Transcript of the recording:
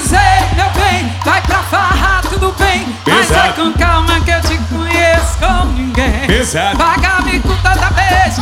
dizer, meu bem, vai pra farra, tudo bem. Mas é com calma que eu te conheço como ninguém. Exato. Paga-me com tanta vez.